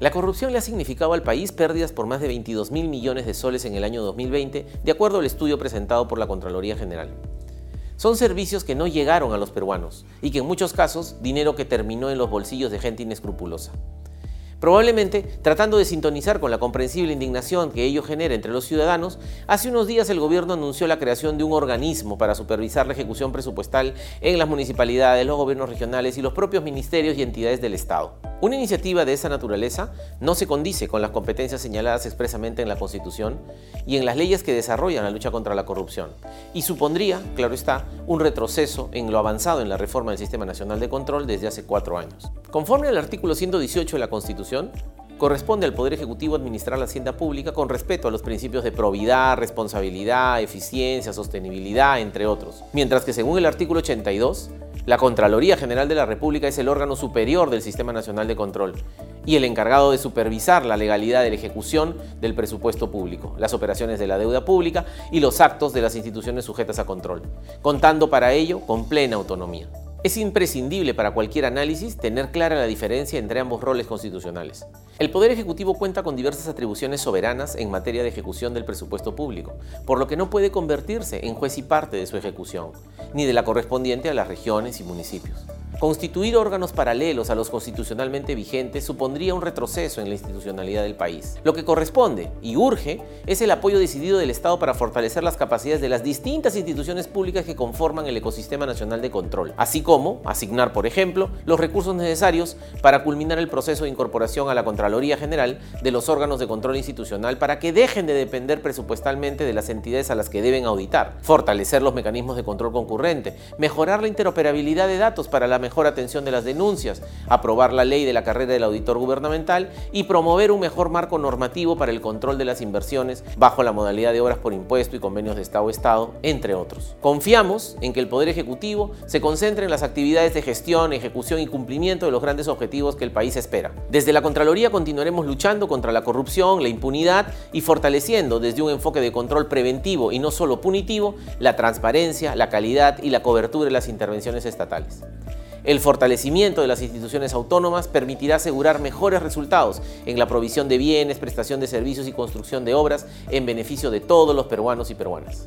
La corrupción le ha significado al país pérdidas por más de 22 mil millones de soles en el año 2020, de acuerdo al estudio presentado por la Contraloría General. Son servicios que no llegaron a los peruanos y que en muchos casos dinero que terminó en los bolsillos de gente inescrupulosa. Probablemente, tratando de sintonizar con la comprensible indignación que ello genera entre los ciudadanos, hace unos días el gobierno anunció la creación de un organismo para supervisar la ejecución presupuestal en las municipalidades, los gobiernos regionales y los propios ministerios y entidades del Estado. Una iniciativa de esa naturaleza no se condice con las competencias señaladas expresamente en la Constitución y en las leyes que desarrollan la lucha contra la corrupción, y supondría, claro está, un retroceso en lo avanzado en la reforma del Sistema Nacional de Control desde hace cuatro años. Conforme al artículo 118 de la Constitución, corresponde al Poder Ejecutivo administrar la hacienda pública con respeto a los principios de probidad, responsabilidad, eficiencia, sostenibilidad, entre otros. Mientras que según el artículo 82, la Contraloría General de la República es el órgano superior del Sistema Nacional de Control y el encargado de supervisar la legalidad de la ejecución del presupuesto público, las operaciones de la deuda pública y los actos de las instituciones sujetas a control, contando para ello con plena autonomía. Es imprescindible para cualquier análisis tener clara la diferencia entre ambos roles constitucionales. El Poder Ejecutivo cuenta con diversas atribuciones soberanas en materia de ejecución del presupuesto público, por lo que no puede convertirse en juez y parte de su ejecución, ni de la correspondiente a las regiones y municipios. Constituir órganos paralelos a los constitucionalmente vigentes supondría un retroceso en la institucionalidad del país. Lo que corresponde y urge es el apoyo decidido del Estado para fortalecer las capacidades de las distintas instituciones públicas que conforman el ecosistema nacional de control, así como asignar, por ejemplo, los recursos necesarios para culminar el proceso de incorporación a la Contraloría General de los órganos de control institucional para que dejen de depender presupuestalmente de las entidades a las que deben auditar, fortalecer los mecanismos de control concurrente, mejorar la interoperabilidad de datos para mejor atención de las denuncias, aprobar la ley de la carrera del auditor gubernamental y promover un mejor marco normativo para el control de las inversiones bajo la modalidad de obras por impuesto y convenios de Estado-Estado, entre otros. Confiamos en que el Poder Ejecutivo se concentre en las actividades de gestión, ejecución y cumplimiento de los grandes objetivos que el país espera. Desde la Contraloría continuaremos luchando contra la corrupción, la impunidad y fortaleciendo desde un enfoque de control preventivo y no solo punitivo la transparencia, la calidad y la cobertura de las intervenciones estatales. El fortalecimiento de las instituciones autónomas permitirá asegurar mejores resultados en la provisión de bienes, prestación de servicios y construcción de obras en beneficio de todos los peruanos y peruanas.